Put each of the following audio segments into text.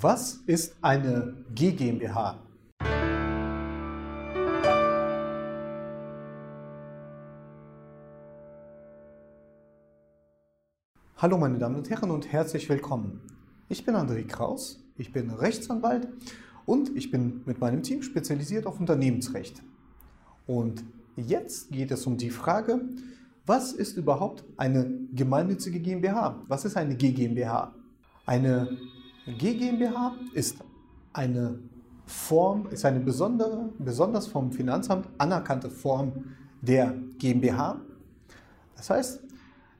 Was ist eine GmbH? Hallo meine Damen und Herren und herzlich willkommen. Ich bin André Kraus, ich bin Rechtsanwalt und ich bin mit meinem Team spezialisiert auf Unternehmensrecht. Und jetzt geht es um die Frage, was ist überhaupt eine gemeinnützige GmbH? Was ist eine GmbH? Eine GmbH ist eine Form, ist eine besondere, besonders vom Finanzamt anerkannte Form der GmbH. Das heißt,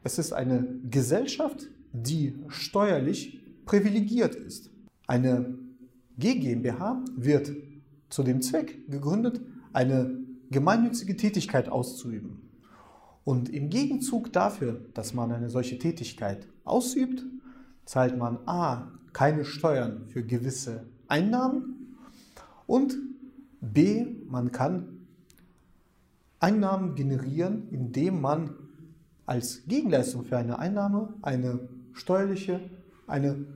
es ist eine Gesellschaft, die steuerlich privilegiert ist. Eine GmbH wird zu dem Zweck gegründet, eine gemeinnützige Tätigkeit auszuüben. Und im Gegenzug dafür, dass man eine solche Tätigkeit ausübt, zahlt man A keine Steuern für gewisse Einnahmen und B man kann Einnahmen generieren, indem man als Gegenleistung für eine Einnahme eine steuerliche, eine,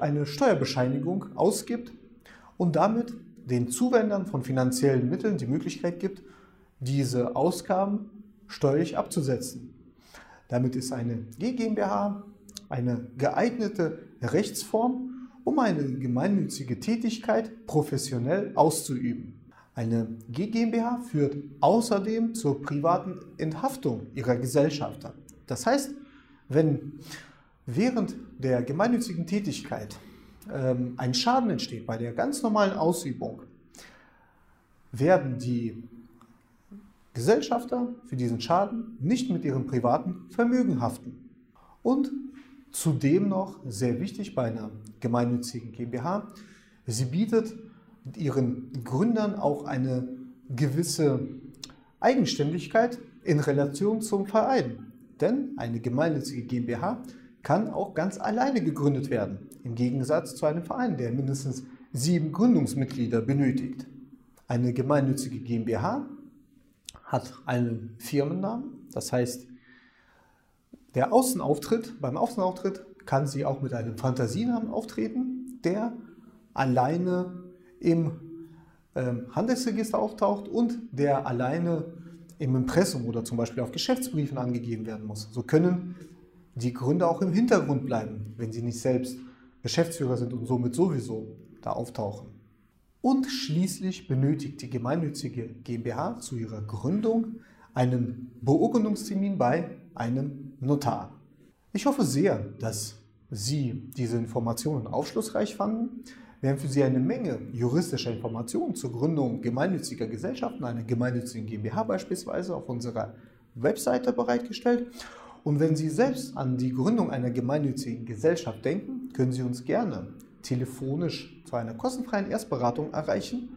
eine Steuerbescheinigung ausgibt und damit den Zuwendern von finanziellen Mitteln die Möglichkeit gibt, diese Ausgaben steuerlich abzusetzen. Damit ist eine GmbH eine geeignete Rechtsform, um eine gemeinnützige Tätigkeit professionell auszuüben. Eine GmbH führt außerdem zur privaten Enthaftung ihrer Gesellschafter. Das heißt, wenn während der gemeinnützigen Tätigkeit ähm, ein Schaden entsteht bei der ganz normalen Ausübung, werden die Gesellschafter für diesen Schaden nicht mit ihrem privaten Vermögen haften. Und zudem noch sehr wichtig bei einer gemeinnützigen GmbH, sie bietet ihren Gründern auch eine gewisse Eigenständigkeit in Relation zum Verein. Denn eine gemeinnützige GmbH kann auch ganz alleine gegründet werden, im Gegensatz zu einem Verein, der mindestens sieben Gründungsmitglieder benötigt. Eine gemeinnützige GmbH hat einen Firmennamen, das heißt, der Außenauftritt, beim Außenauftritt kann sie auch mit einem Fantasienamen auftreten, der alleine im ähm, Handelsregister auftaucht und der alleine im Impressum oder zum Beispiel auf Geschäftsbriefen angegeben werden muss. So können die Gründer auch im Hintergrund bleiben, wenn sie nicht selbst Geschäftsführer sind und somit sowieso da auftauchen. Und schließlich benötigt die gemeinnützige GmbH zu ihrer Gründung einen Beurkundungstermin bei einem Notar. Ich hoffe sehr, dass Sie diese Informationen aufschlussreich fanden. Wir haben für Sie eine Menge juristischer Informationen zur Gründung gemeinnütziger Gesellschaften, einer gemeinnützigen GmbH beispielsweise, auf unserer Webseite bereitgestellt. Und wenn Sie selbst an die Gründung einer gemeinnützigen Gesellschaft denken, können Sie uns gerne telefonisch zu einer kostenfreien Erstberatung erreichen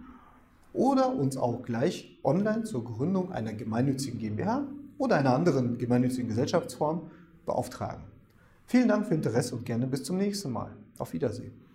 oder uns auch gleich online zur Gründung einer gemeinnützigen GmbH oder einer anderen gemeinnützigen Gesellschaftsform beauftragen. Vielen Dank für Ihr Interesse und gerne bis zum nächsten Mal. Auf Wiedersehen.